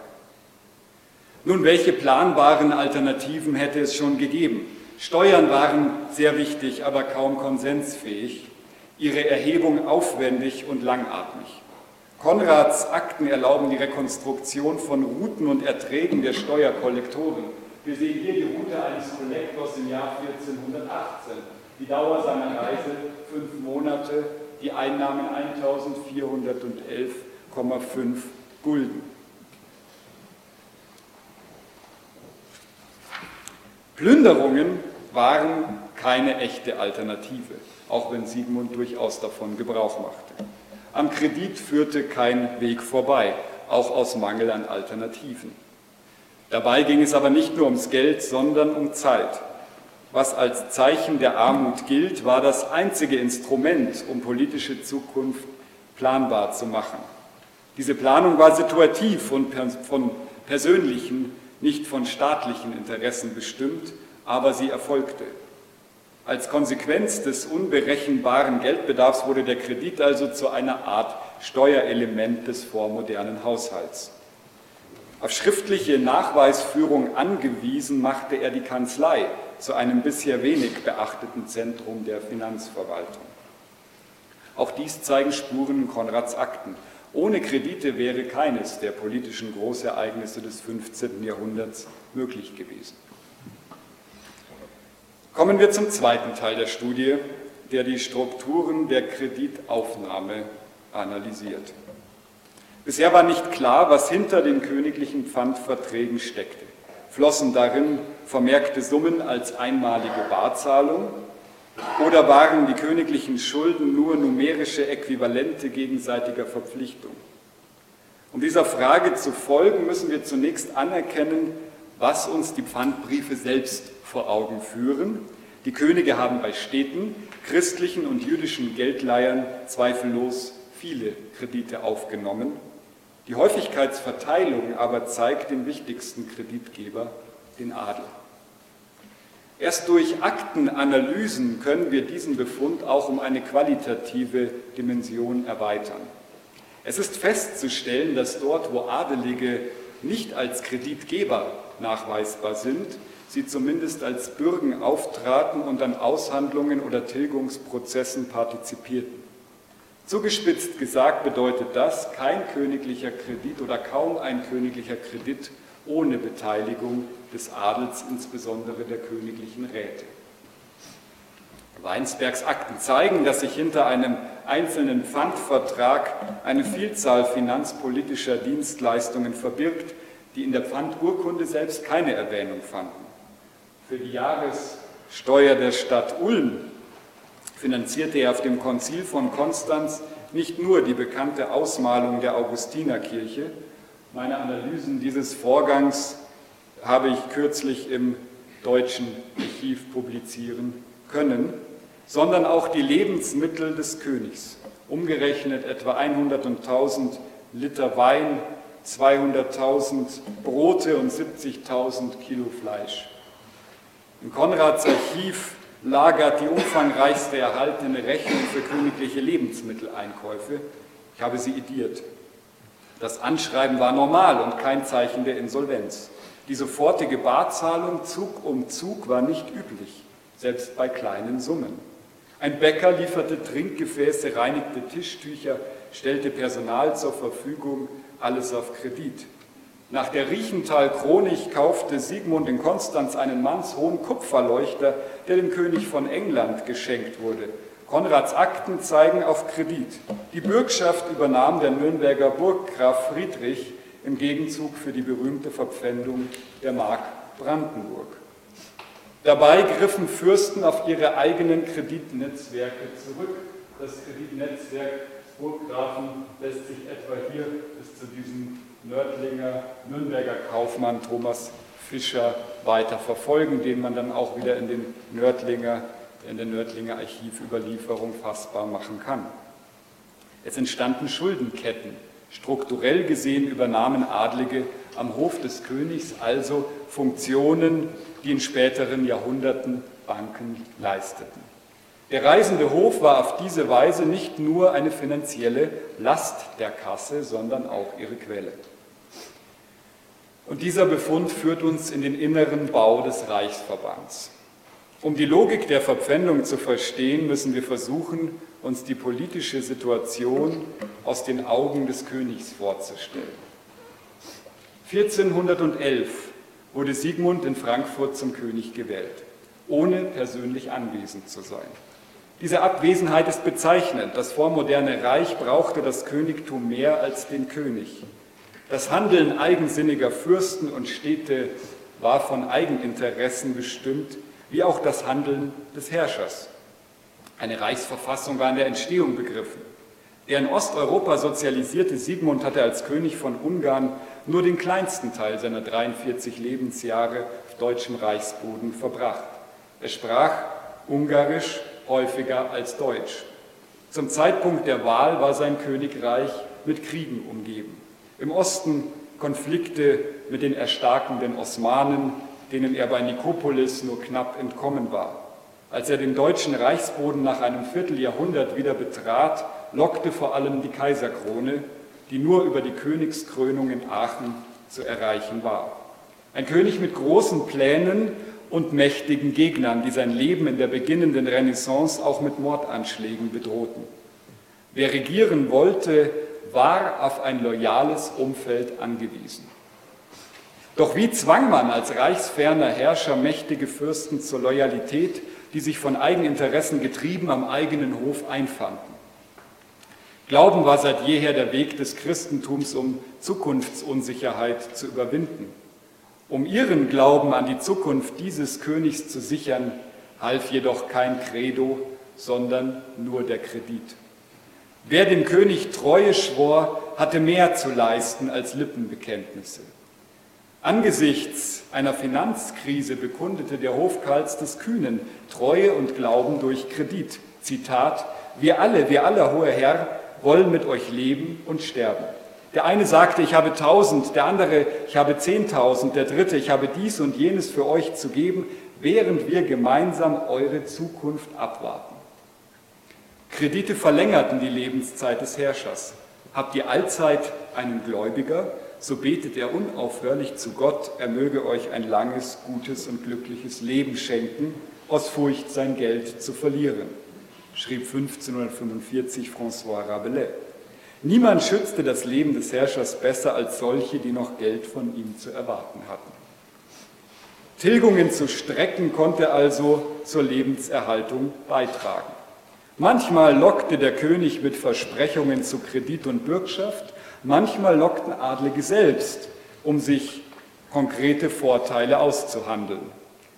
Speaker 1: Nun, welche planbaren Alternativen hätte es schon gegeben? Steuern waren sehr wichtig, aber kaum konsensfähig, ihre Erhebung aufwendig und langatmig. Konrads Akten erlauben die Rekonstruktion von Routen und Erträgen der Steuerkollektoren. Wir sehen hier die Route eines Kollektors im Jahr 1418. Die Dauer seiner Reise fünf Monate, die Einnahmen 1411,5 Gulden. Plünderungen waren keine echte Alternative, auch wenn Sigmund durchaus davon Gebrauch machte. Am Kredit führte kein Weg vorbei, auch aus Mangel an Alternativen. Dabei ging es aber nicht nur ums Geld, sondern um Zeit. Was als Zeichen der Armut gilt, war das einzige Instrument, um politische Zukunft planbar zu machen. Diese Planung war situativ und von persönlichen, nicht von staatlichen Interessen bestimmt, aber sie erfolgte. Als Konsequenz des unberechenbaren Geldbedarfs wurde der Kredit also zu einer Art Steuerelement des vormodernen Haushalts. Auf schriftliche Nachweisführung angewiesen machte er die Kanzlei zu einem bisher wenig beachteten Zentrum der Finanzverwaltung. Auch dies zeigen Spuren in Konrads Akten. Ohne Kredite wäre keines der politischen Großereignisse des 15. Jahrhunderts möglich gewesen. Kommen wir zum zweiten Teil der Studie, der die Strukturen der Kreditaufnahme analysiert. Bisher war nicht klar, was hinter den königlichen Pfandverträgen steckte. Flossen darin vermerkte Summen als einmalige Barzahlung oder waren die königlichen Schulden nur numerische Äquivalente gegenseitiger Verpflichtung? Um dieser Frage zu folgen, müssen wir zunächst anerkennen, was uns die Pfandbriefe selbst vor Augen führen. Die Könige haben bei Städten, christlichen und jüdischen Geldleihern zweifellos viele Kredite aufgenommen. Die Häufigkeitsverteilung aber zeigt den wichtigsten Kreditgeber, den Adel. Erst durch Aktenanalysen können wir diesen Befund auch um eine qualitative Dimension erweitern. Es ist festzustellen, dass dort, wo Adelige nicht als Kreditgeber nachweisbar sind, sie zumindest als Bürgen auftraten und an Aushandlungen oder Tilgungsprozessen partizipierten. Zugespitzt gesagt bedeutet das kein königlicher Kredit oder kaum ein königlicher Kredit ohne Beteiligung des Adels, insbesondere der königlichen Räte. Weinsbergs Akten zeigen, dass sich hinter einem einzelnen Pfandvertrag eine Vielzahl finanzpolitischer Dienstleistungen verbirgt, die in der Pfandurkunde selbst keine Erwähnung fanden. Für die Jahressteuer der Stadt Ulm finanzierte er auf dem Konzil von Konstanz nicht nur die bekannte Ausmalung der Augustinerkirche, meine Analysen dieses Vorgangs habe ich kürzlich im deutschen Archiv publizieren können, sondern auch die Lebensmittel des Königs, umgerechnet etwa 100.000 Liter Wein, 200.000 Brote und 70.000 Kilo Fleisch. In Konrads Archiv lagert die umfangreichste erhaltene Rechnung für königliche Lebensmitteleinkäufe. Ich habe sie ediert. Das Anschreiben war normal und kein Zeichen der Insolvenz. Die sofortige Barzahlung Zug um Zug war nicht üblich, selbst bei kleinen Summen. Ein Bäcker lieferte Trinkgefäße, reinigte Tischtücher, stellte Personal zur Verfügung, alles auf Kredit. Nach der Riechenthal-Chronik kaufte Sigmund in Konstanz einen mannshohen Kupferleuchter, der dem König von England geschenkt wurde. Konrads Akten zeigen auf Kredit. Die Bürgschaft übernahm der Nürnberger Burggraf Friedrich im Gegenzug für die berühmte Verpfändung der Mark Brandenburg. Dabei griffen Fürsten auf ihre eigenen Kreditnetzwerke zurück. Das Kreditnetzwerk Burggrafen lässt sich etwa hier bis zu diesem Nördlinger Nürnberger Kaufmann Thomas Fischer weiter verfolgen, den man dann auch wieder in den Nördlinger in der Nördlinger Archivüberlieferung fassbar machen kann. Es entstanden Schuldenketten. Strukturell gesehen übernahmen Adlige am Hof des Königs also Funktionen, die in späteren Jahrhunderten Banken leisteten. Der reisende Hof war auf diese Weise nicht nur eine finanzielle Last der Kasse, sondern auch ihre Quelle. Und dieser Befund führt uns in den inneren Bau des Reichsverbands. Um die Logik der Verpfändung zu verstehen, müssen wir versuchen, uns die politische Situation aus den Augen des Königs vorzustellen. 1411 wurde Sigmund in Frankfurt zum König gewählt, ohne persönlich anwesend zu sein. Diese Abwesenheit ist bezeichnend. Das vormoderne Reich brauchte das Königtum mehr als den König. Das Handeln eigensinniger Fürsten und Städte war von Eigeninteressen bestimmt, wie auch das Handeln des Herrschers. Eine Reichsverfassung war in der Entstehung begriffen. Der in Osteuropa sozialisierte Sigmund hatte als König von Ungarn nur den kleinsten Teil seiner 43 Lebensjahre auf deutschem Reichsboden verbracht. Er sprach Ungarisch häufiger als Deutsch. Zum Zeitpunkt der Wahl war sein Königreich mit Kriegen umgeben. Im Osten Konflikte mit den erstarkenden Osmanen, denen er bei Nikopolis nur knapp entkommen war. Als er den deutschen Reichsboden nach einem Vierteljahrhundert wieder betrat, lockte vor allem die Kaiserkrone, die nur über die Königskrönung in Aachen zu erreichen war. Ein König mit großen Plänen und mächtigen Gegnern, die sein Leben in der beginnenden Renaissance auch mit Mordanschlägen bedrohten. Wer regieren wollte, war auf ein loyales Umfeld angewiesen. Doch wie zwang man als reichsferner Herrscher mächtige Fürsten zur Loyalität, die sich von Eigeninteressen getrieben am eigenen Hof einfanden? Glauben war seit jeher der Weg des Christentums, um Zukunftsunsicherheit zu überwinden. Um ihren Glauben an die Zukunft dieses Königs zu sichern, half jedoch kein Credo, sondern nur der Kredit. Wer dem König Treue schwor, hatte mehr zu leisten als Lippenbekenntnisse. Angesichts einer Finanzkrise bekundete der Hof Karls des Kühnen Treue und Glauben durch Kredit. Zitat, wir alle, wir alle, hoher Herr, wollen mit euch leben und sterben. Der eine sagte, ich habe tausend, der andere, ich habe zehntausend, der dritte, ich habe dies und jenes für euch zu geben, während wir gemeinsam eure Zukunft abwarten. Kredite verlängerten die Lebenszeit des Herrschers. Habt ihr allzeit einen Gläubiger, so betet er unaufhörlich zu Gott, er möge euch ein langes, gutes und glückliches Leben schenken, aus Furcht sein Geld zu verlieren, schrieb 1545 François Rabelais. Niemand schützte das Leben des Herrschers besser als solche, die noch Geld von ihm zu erwarten hatten. Tilgungen zu strecken konnte also zur Lebenserhaltung beitragen. Manchmal lockte der König mit Versprechungen zu Kredit und Bürgschaft, manchmal lockten Adlige selbst, um sich konkrete Vorteile auszuhandeln.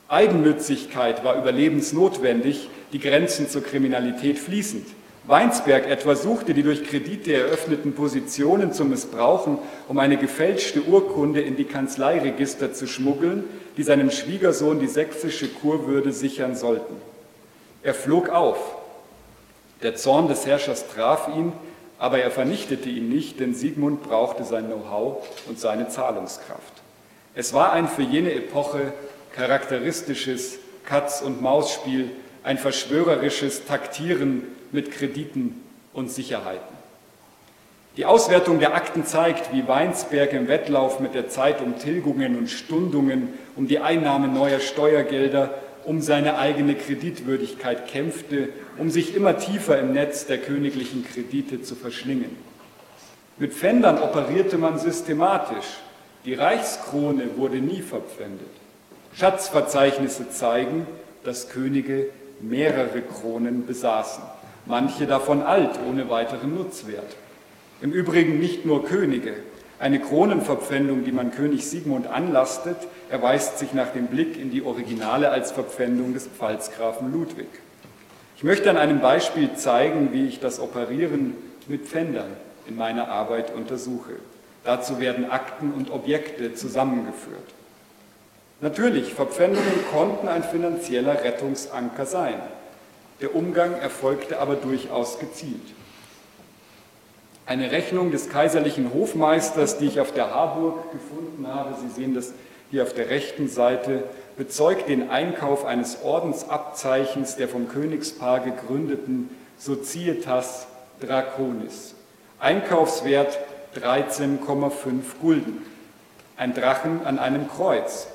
Speaker 1: Eigennützigkeit war überlebensnotwendig, die Grenzen zur Kriminalität fließend. Weinsberg etwa suchte die durch Kredite eröffneten Positionen zu missbrauchen, um eine gefälschte Urkunde in die Kanzleiregister zu schmuggeln, die seinem Schwiegersohn die sächsische Kurwürde sichern sollten. Er flog auf. Der Zorn des Herrschers traf ihn, aber er vernichtete ihn nicht, denn Siegmund brauchte sein Know-how und seine Zahlungskraft. Es war ein für jene Epoche charakteristisches Katz-und-Maus-Spiel, ein verschwörerisches Taktieren mit Krediten und Sicherheiten. Die Auswertung der Akten zeigt, wie Weinsberg im Wettlauf mit der Zeit um Tilgungen und Stundungen, um die Einnahme neuer Steuergelder, um seine eigene Kreditwürdigkeit kämpfte, um sich immer tiefer im Netz der königlichen Kredite zu verschlingen. Mit Pfändern operierte man systematisch. Die Reichskrone wurde nie verpfändet. Schatzverzeichnisse zeigen, dass Könige mehrere Kronen besaßen manche davon alt, ohne weiteren Nutzwert. Im Übrigen nicht nur Könige. Eine Kronenverpfändung, die man König Sigmund anlastet, erweist sich nach dem Blick in die Originale als Verpfändung des Pfalzgrafen Ludwig. Ich möchte an einem Beispiel zeigen, wie ich das Operieren mit Pfändern in meiner Arbeit untersuche. Dazu werden Akten und Objekte zusammengeführt. Natürlich, Verpfändungen konnten ein finanzieller Rettungsanker sein. Der Umgang erfolgte aber durchaus gezielt. Eine Rechnung des kaiserlichen Hofmeisters, die ich auf der Harburg gefunden habe, Sie sehen das hier auf der rechten Seite, bezeugt den Einkauf eines Ordensabzeichens der vom Königspaar gegründeten Societas Draconis. Einkaufswert 13,5 Gulden. Ein Drachen an einem Kreuz.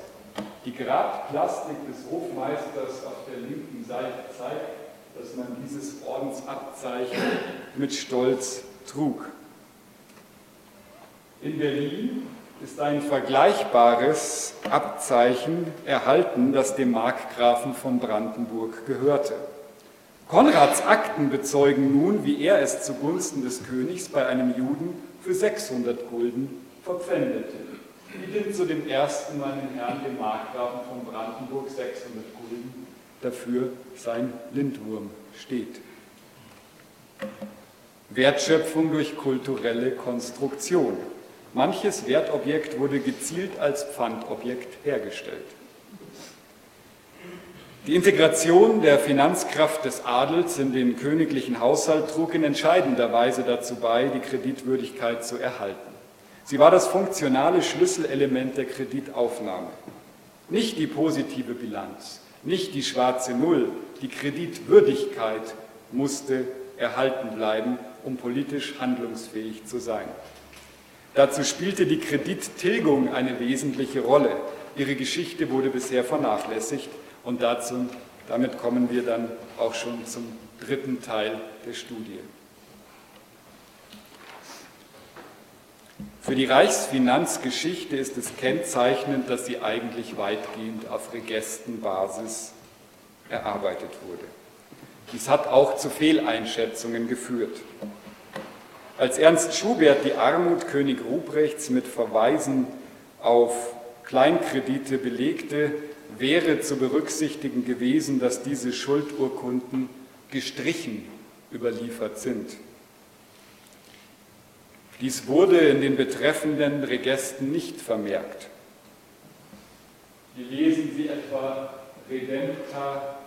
Speaker 1: Die Grabplastik des Hofmeisters auf der linken Seite zeigt, dass man dieses Ordensabzeichen mit Stolz trug. In Berlin ist ein vergleichbares Abzeichen erhalten, das dem Markgrafen von Brandenburg gehörte. Konrads Akten bezeugen nun, wie er es zugunsten des Königs bei einem Juden für 600 Gulden verpfändete. Biete zu dem ersten meinen Herrn, dem Markgrafen von Brandenburg, 600 Gulden dafür sein Lindwurm steht. Wertschöpfung durch kulturelle Konstruktion. Manches Wertobjekt wurde gezielt als Pfandobjekt hergestellt. Die Integration der Finanzkraft des Adels in den königlichen Haushalt trug in entscheidender Weise dazu bei, die Kreditwürdigkeit zu erhalten. Sie war das funktionale Schlüsselelement der Kreditaufnahme. Nicht die positive Bilanz, nicht die schwarze Null, die Kreditwürdigkeit musste erhalten bleiben, um politisch handlungsfähig zu sein. Dazu spielte die Kredittilgung eine wesentliche Rolle. Ihre Geschichte wurde bisher vernachlässigt und dazu, damit kommen wir dann auch schon zum dritten Teil der Studie. Für die Reichsfinanzgeschichte ist es kennzeichnend, dass sie eigentlich weitgehend auf Regestenbasis erarbeitet wurde. Dies hat auch zu Fehleinschätzungen geführt. Als Ernst Schubert die Armut König Ruprechts mit Verweisen auf Kleinkredite belegte, wäre zu berücksichtigen gewesen, dass diese Schuldurkunden gestrichen überliefert sind. Dies wurde in den betreffenden Regesten nicht vermerkt. Hier lesen Sie etwa Redempta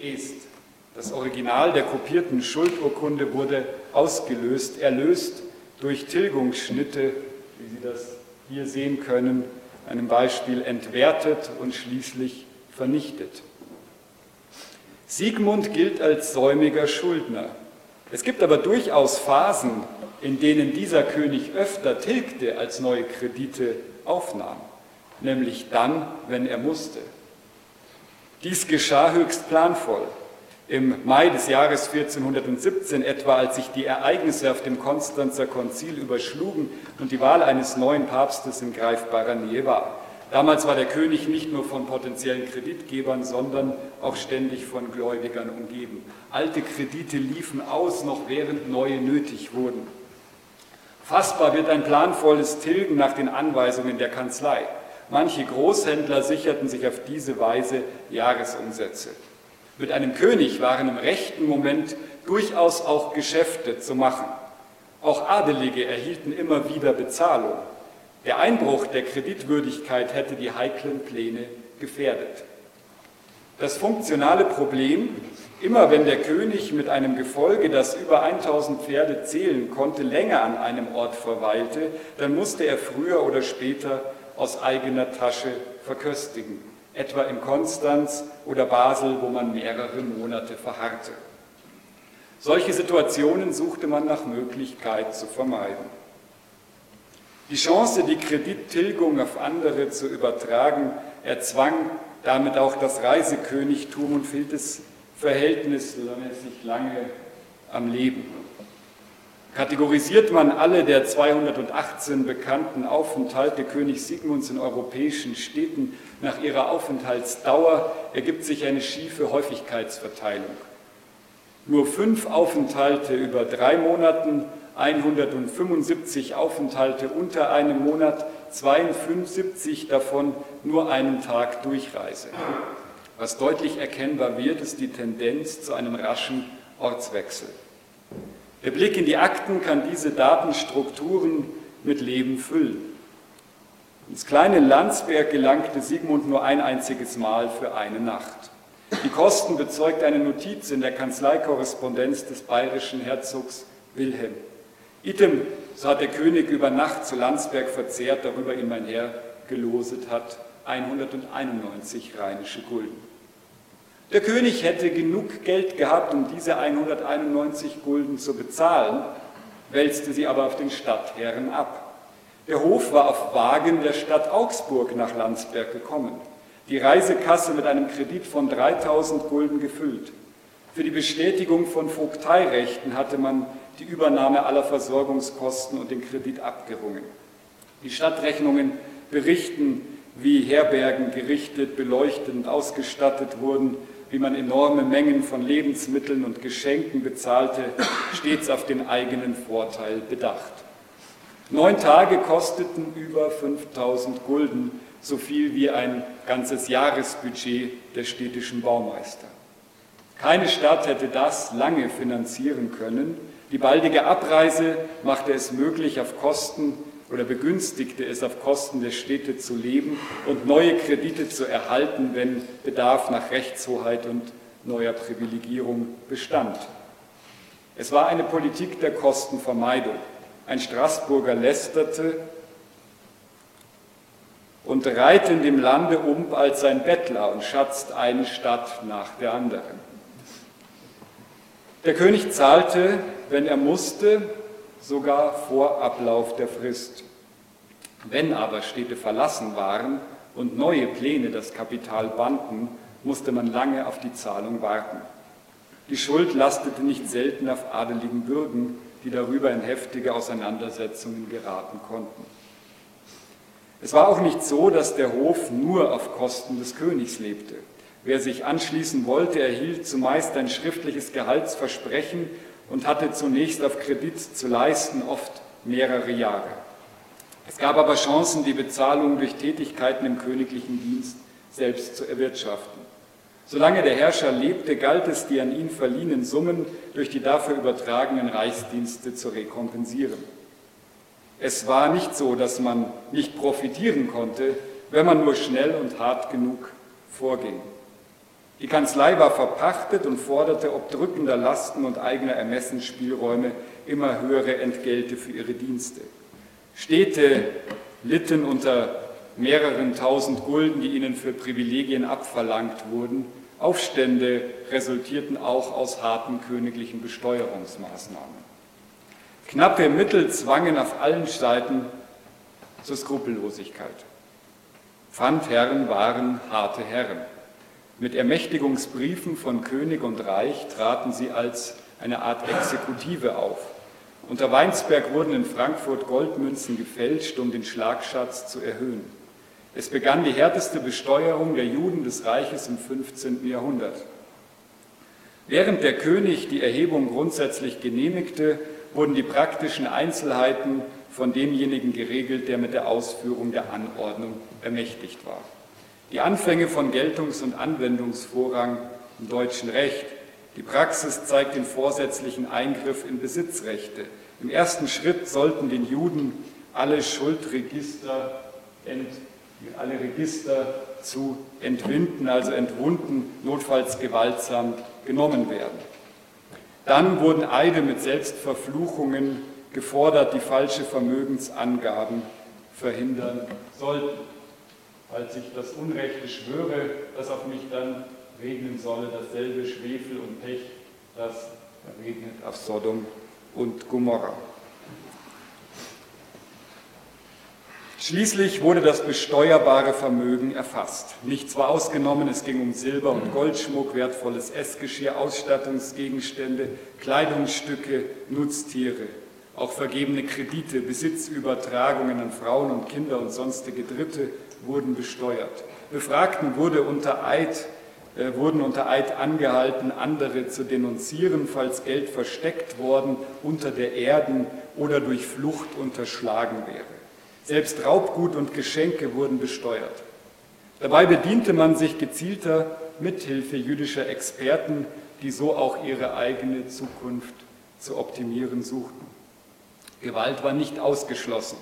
Speaker 1: est. Das Original der kopierten Schuldurkunde wurde ausgelöst, erlöst durch Tilgungsschnitte, wie Sie das hier sehen können, einem Beispiel entwertet und schließlich vernichtet. Siegmund gilt als säumiger Schuldner. Es gibt aber durchaus Phasen, in denen dieser König öfter tilgte, als neue Kredite aufnahm, nämlich dann, wenn er musste. Dies geschah höchst planvoll. Im Mai des Jahres 1417 etwa, als sich die Ereignisse auf dem Konstanzer Konzil überschlugen und die Wahl eines neuen Papstes in greifbarer Nähe war. Damals war der König nicht nur von potenziellen Kreditgebern, sondern auch ständig von Gläubigern umgeben. Alte Kredite liefen aus, noch während neue nötig wurden. Fassbar wird ein planvolles Tilgen nach den Anweisungen der Kanzlei. Manche Großhändler sicherten sich auf diese Weise Jahresumsätze. Mit einem König waren im rechten Moment durchaus auch Geschäfte zu machen. Auch Adelige erhielten immer wieder Bezahlung. Der Einbruch der Kreditwürdigkeit hätte die heiklen Pläne gefährdet. Das funktionale Problem, immer wenn der König mit einem Gefolge, das über 1000 Pferde zählen konnte, länger an einem Ort verweilte, dann musste er früher oder später aus eigener Tasche verköstigen etwa in Konstanz oder Basel, wo man mehrere Monate verharrte. Solche Situationen suchte man nach Möglichkeit zu vermeiden. Die Chance, die Kredittilgung auf andere zu übertragen, erzwang damit auch das Reisekönigtum und hielt das Verhältnis sich lange am Leben. Kategorisiert man alle der 218 bekannten Aufenthalte König Sigmunds in europäischen Städten nach ihrer Aufenthaltsdauer, ergibt sich eine schiefe Häufigkeitsverteilung. Nur fünf Aufenthalte über drei Monaten, 175 Aufenthalte unter einem Monat, 72 davon nur einen Tag Durchreise. Was deutlich erkennbar wird, ist die Tendenz zu einem raschen Ortswechsel. Der Blick in die Akten kann diese Datenstrukturen mit Leben füllen. Ins kleine Landsberg gelangte Sigmund nur ein einziges Mal für eine Nacht. Die Kosten bezeugt eine Notiz in der Kanzleikorrespondenz des bayerischen Herzogs Wilhelm. Item, so hat der König über Nacht zu Landsberg verzehrt, darüber ihn mein Herr geloset hat, 191 rheinische Gulden. Der König hätte genug Geld gehabt, um diese 191 Gulden zu bezahlen, wälzte sie aber auf den Stadtherren ab. Der Hof war auf Wagen der Stadt Augsburg nach Landsberg gekommen, die Reisekasse mit einem Kredit von 3000 Gulden gefüllt. Für die Bestätigung von Vogteirechten hatte man die Übernahme aller Versorgungskosten und den Kredit abgerungen. Die Stadtrechnungen berichten, wie Herbergen gerichtet, beleuchtet und ausgestattet wurden, wie man enorme Mengen von Lebensmitteln und Geschenken bezahlte, stets auf den eigenen Vorteil bedacht. Neun Tage kosteten über 5000 Gulden, so viel wie ein ganzes Jahresbudget der städtischen Baumeister. Keine Stadt hätte das lange finanzieren können. Die baldige Abreise machte es möglich, auf Kosten oder begünstigte es auf Kosten der Städte zu leben und neue Kredite zu erhalten, wenn Bedarf nach Rechtshoheit und neuer Privilegierung bestand. Es war eine Politik der Kostenvermeidung. Ein Straßburger lästerte und reiht in dem Lande um als ein Bettler und schatzt eine Stadt nach der anderen. Der König zahlte, wenn er musste, sogar vor Ablauf der Frist. Wenn aber Städte verlassen waren und neue Pläne das Kapital banden, musste man lange auf die Zahlung warten. Die Schuld lastete nicht selten auf adeligen Bürgen, die darüber in heftige Auseinandersetzungen geraten konnten. Es war auch nicht so, dass der Hof nur auf Kosten des Königs lebte. Wer sich anschließen wollte, erhielt zumeist ein schriftliches Gehaltsversprechen und hatte zunächst auf Kredit zu leisten, oft mehrere Jahre. Es gab aber Chancen, die Bezahlung durch Tätigkeiten im königlichen Dienst selbst zu erwirtschaften. Solange der Herrscher lebte, galt es, die an ihn verliehenen Summen durch die dafür übertragenen Reichsdienste zu rekompensieren. Es war nicht so, dass man nicht profitieren konnte, wenn man nur schnell und hart genug vorging. Die Kanzlei war verpachtet und forderte ob drückender Lasten und eigener Ermessensspielräume immer höhere Entgelte für ihre Dienste. Städte litten unter mehreren tausend Gulden, die ihnen für Privilegien abverlangt wurden. Aufstände resultierten auch aus harten königlichen Besteuerungsmaßnahmen. Knappe Mittel zwangen auf allen Seiten zur Skrupellosigkeit. Pfandherren waren harte Herren. Mit Ermächtigungsbriefen von König und Reich traten sie als eine Art Exekutive auf. Unter Weinsberg wurden in Frankfurt Goldmünzen gefälscht, um den Schlagschatz zu erhöhen. Es begann die härteste Besteuerung der Juden des Reiches im 15. Jahrhundert. Während der König die Erhebung grundsätzlich genehmigte, wurden die praktischen Einzelheiten von demjenigen geregelt, der mit der Ausführung der Anordnung ermächtigt war. Die Anfänge von Geltungs- und Anwendungsvorrang im deutschen Recht. Die Praxis zeigt den vorsätzlichen Eingriff in Besitzrechte. Im ersten Schritt sollten den Juden alle Schuldregister, ent, alle Register zu entwinden, also entwunden, notfalls gewaltsam genommen werden. Dann wurden Eide mit Selbstverfluchungen gefordert, die falsche Vermögensangaben verhindern sollten als ich das Unrechte schwöre, das auf mich dann regnen solle, dasselbe Schwefel und Pech, das regnet auf Sodom und Gomorra. Schließlich wurde das besteuerbare Vermögen erfasst. Nichts war ausgenommen, es ging um Silber- und Goldschmuck, wertvolles Essgeschirr, Ausstattungsgegenstände, Kleidungsstücke, Nutztiere, auch vergebene Kredite, Besitzübertragungen an Frauen und Kinder und sonstige Dritte wurden besteuert. Befragten wurde unter Eid, äh, wurden unter Eid angehalten, andere zu denunzieren, falls Geld versteckt worden unter der Erden oder durch Flucht unterschlagen wäre. Selbst Raubgut und Geschenke wurden besteuert. Dabei bediente man sich gezielter Mithilfe jüdischer Experten, die so auch ihre eigene Zukunft zu optimieren suchten. Gewalt war nicht ausgeschlossen.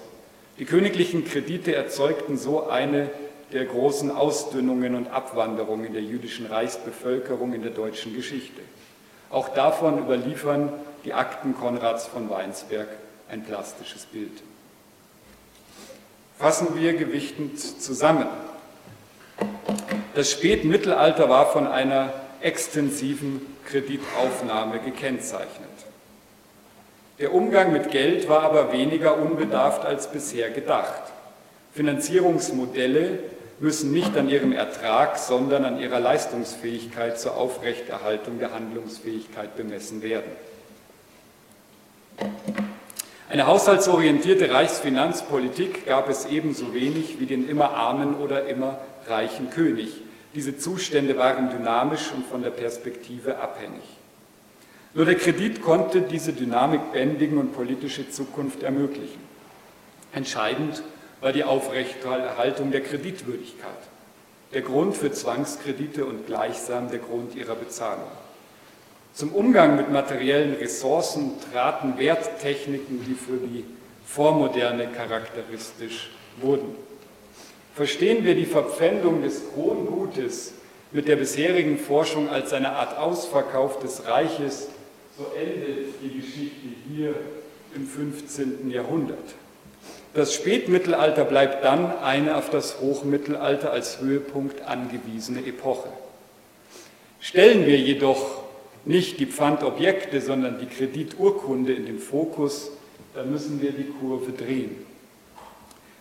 Speaker 1: Die königlichen Kredite erzeugten so eine der großen Ausdünnungen und Abwanderungen der jüdischen Reichsbevölkerung in der deutschen Geschichte. Auch davon überliefern die Akten Konrads von Weinsberg ein plastisches Bild. Fassen wir gewichtend zusammen. Das Spätmittelalter war von einer extensiven Kreditaufnahme gekennzeichnet. Der Umgang mit Geld war aber weniger unbedarft als bisher gedacht. Finanzierungsmodelle müssen nicht an ihrem Ertrag, sondern an ihrer Leistungsfähigkeit zur Aufrechterhaltung der Handlungsfähigkeit bemessen werden. Eine haushaltsorientierte Reichsfinanzpolitik gab es ebenso wenig wie den immer armen oder immer reichen König. Diese Zustände waren dynamisch und von der Perspektive abhängig. Nur der Kredit konnte diese Dynamik bändigen und politische Zukunft ermöglichen. Entscheidend war die Aufrechterhaltung der Kreditwürdigkeit, der Grund für Zwangskredite und gleichsam der Grund ihrer Bezahlung. Zum Umgang mit materiellen Ressourcen traten Werttechniken, die für die Vormoderne charakteristisch wurden. Verstehen wir die Verpfändung des Krongutes mit der bisherigen Forschung als eine Art Ausverkauf des Reiches, so endet die Geschichte hier im 15. Jahrhundert. Das Spätmittelalter bleibt dann eine auf das Hochmittelalter als Höhepunkt angewiesene Epoche. Stellen wir jedoch nicht die Pfandobjekte, sondern die Krediturkunde in den Fokus, dann müssen wir die Kurve drehen.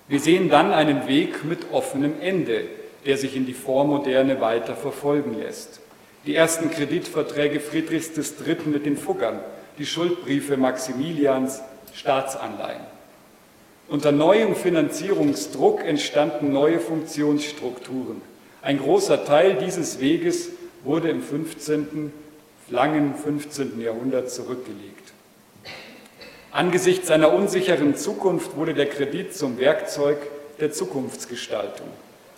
Speaker 1: Wir sehen dann einen Weg mit offenem Ende, der sich in die Vormoderne weiter verfolgen lässt. Die ersten Kreditverträge Friedrichs III. mit den Fuggern, die Schuldbriefe Maximilians, Staatsanleihen. Unter neuem Finanzierungsdruck entstanden neue Funktionsstrukturen. Ein großer Teil dieses Weges wurde im 15., langen 15. Jahrhundert zurückgelegt. Angesichts einer unsicheren Zukunft wurde der Kredit zum Werkzeug der Zukunftsgestaltung.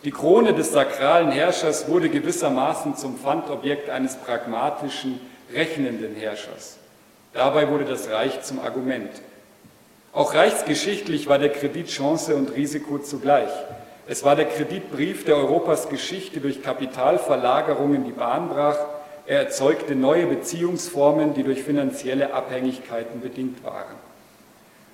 Speaker 1: Die Krone des sakralen Herrschers wurde gewissermaßen zum Pfandobjekt eines pragmatischen, rechnenden Herrschers. Dabei wurde das Reich zum Argument. Auch reichsgeschichtlich war der Kredit Chance und Risiko zugleich. Es war der Kreditbrief, der Europas Geschichte durch Kapitalverlagerungen die Bahn brach. Er erzeugte neue Beziehungsformen, die durch finanzielle Abhängigkeiten bedingt waren.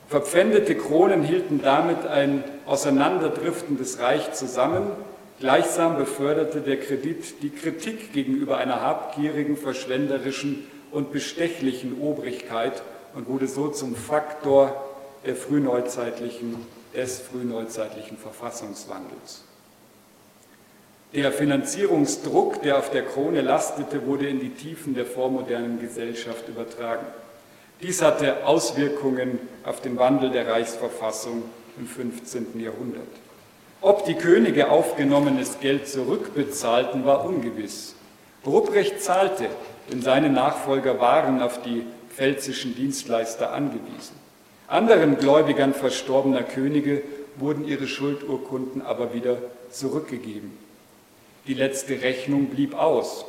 Speaker 1: Verpfändete Kronen hielten damit ein auseinanderdriftendes Reich zusammen. Gleichsam beförderte der Kredit die Kritik gegenüber einer habgierigen, verschwenderischen und bestechlichen Obrigkeit und wurde so zum Faktor der frühneuzeitlichen, des frühneuzeitlichen Verfassungswandels. Der Finanzierungsdruck, der auf der Krone lastete, wurde in die Tiefen der vormodernen Gesellschaft übertragen. Dies hatte Auswirkungen auf den Wandel der Reichsverfassung im 15. Jahrhundert. Ob die Könige aufgenommenes Geld zurückbezahlten, war ungewiss. Ruprecht zahlte, denn seine Nachfolger waren auf die pfälzischen Dienstleister angewiesen. Anderen Gläubigern verstorbener Könige wurden ihre Schuldurkunden aber wieder zurückgegeben. Die letzte Rechnung blieb aus.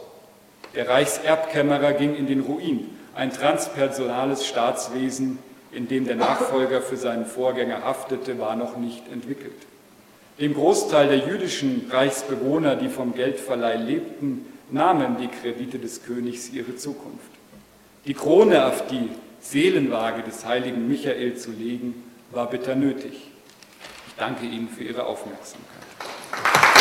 Speaker 1: Der Reichserbkämmerer ging in den Ruin, ein transpersonales Staatswesen, in dem der Nachfolger für seinen Vorgänger haftete, war noch nicht entwickelt. Dem Großteil der jüdischen Reichsbewohner, die vom Geldverleih lebten, nahmen die Kredite des Königs ihre Zukunft. Die Krone auf die Seelenwaage des heiligen Michael zu legen, war bitter nötig. Ich danke Ihnen für Ihre Aufmerksamkeit.